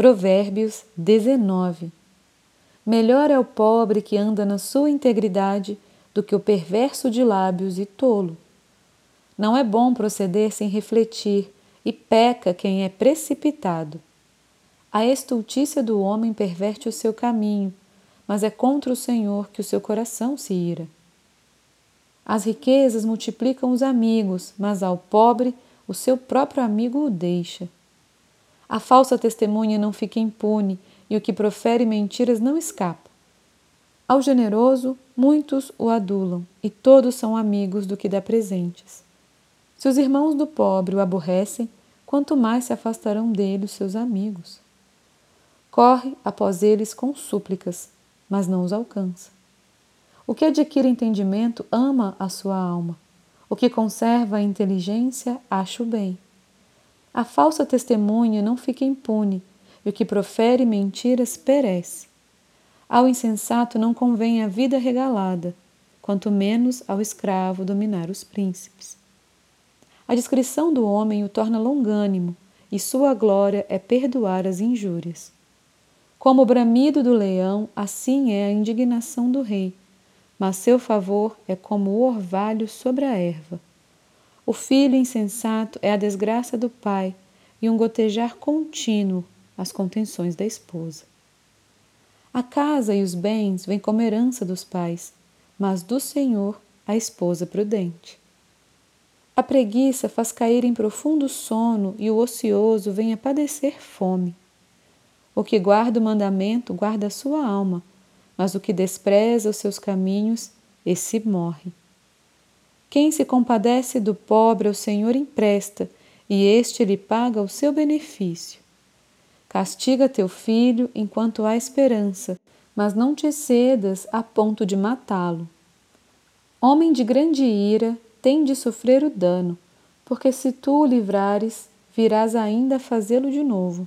Provérbios 19. Melhor é o pobre que anda na sua integridade do que o perverso de lábios e tolo. Não é bom proceder sem refletir, e peca quem é precipitado. A estultícia do homem perverte o seu caminho, mas é contra o Senhor que o seu coração se ira. As riquezas multiplicam os amigos, mas ao pobre o seu próprio amigo o deixa. A falsa testemunha não fica impune e o que profere mentiras não escapa. Ao generoso, muitos o adulam e todos são amigos do que dá presentes. Se os irmãos do pobre o aborrecem, quanto mais se afastarão dele os seus amigos. Corre após eles com súplicas, mas não os alcança. O que adquire entendimento ama a sua alma. O que conserva a inteligência acha o bem. A falsa testemunha não fica impune, e o que profere mentiras perece. Ao insensato não convém a vida regalada, quanto menos ao escravo dominar os príncipes. A discrição do homem o torna longânimo, e sua glória é perdoar as injúrias. Como o bramido do leão, assim é a indignação do rei, mas seu favor é como o orvalho sobre a erva. O filho insensato é a desgraça do pai e um gotejar contínuo as contenções da esposa. A casa e os bens vêm como herança dos pais, mas do Senhor a esposa prudente. A preguiça faz cair em profundo sono e o ocioso vem a padecer fome. O que guarda o mandamento guarda a sua alma, mas o que despreza os seus caminhos, esse morre. Quem se compadece do pobre ao Senhor empresta, e este lhe paga o seu benefício. Castiga teu filho enquanto há esperança, mas não te cedas a ponto de matá-lo. Homem de grande ira tem de sofrer o dano, porque se tu o livrares, virás ainda a fazê-lo de novo.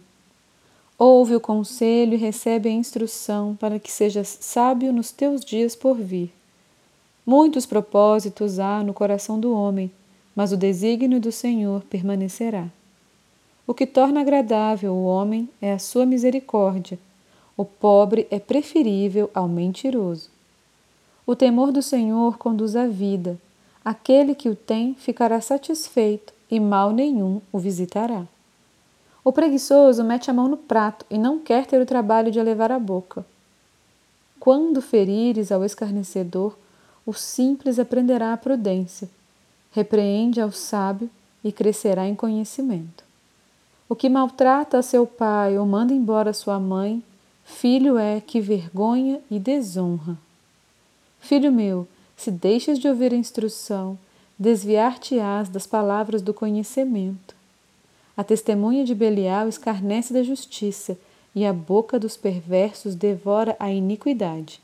Ouve o conselho e recebe a instrução para que sejas sábio nos teus dias por vir. Muitos propósitos há no coração do homem, mas o desígnio do Senhor permanecerá. O que torna agradável o homem é a sua misericórdia. O pobre é preferível ao mentiroso. O temor do Senhor conduz à vida. Aquele que o tem ficará satisfeito e mal nenhum o visitará. O preguiçoso mete a mão no prato e não quer ter o trabalho de levar a boca. Quando ferires ao escarnecedor, o simples aprenderá a prudência. Repreende ao sábio e crescerá em conhecimento. O que maltrata a seu pai ou manda embora sua mãe, filho é que vergonha e desonra. Filho meu, se deixas de ouvir a instrução, desviar-te-ás das palavras do conhecimento. A testemunha de Belial escarnece da justiça, e a boca dos perversos devora a iniquidade.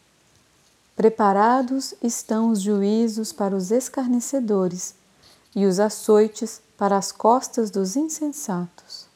Preparados estão os juízos para os escarnecedores, e os açoites para as costas dos insensatos.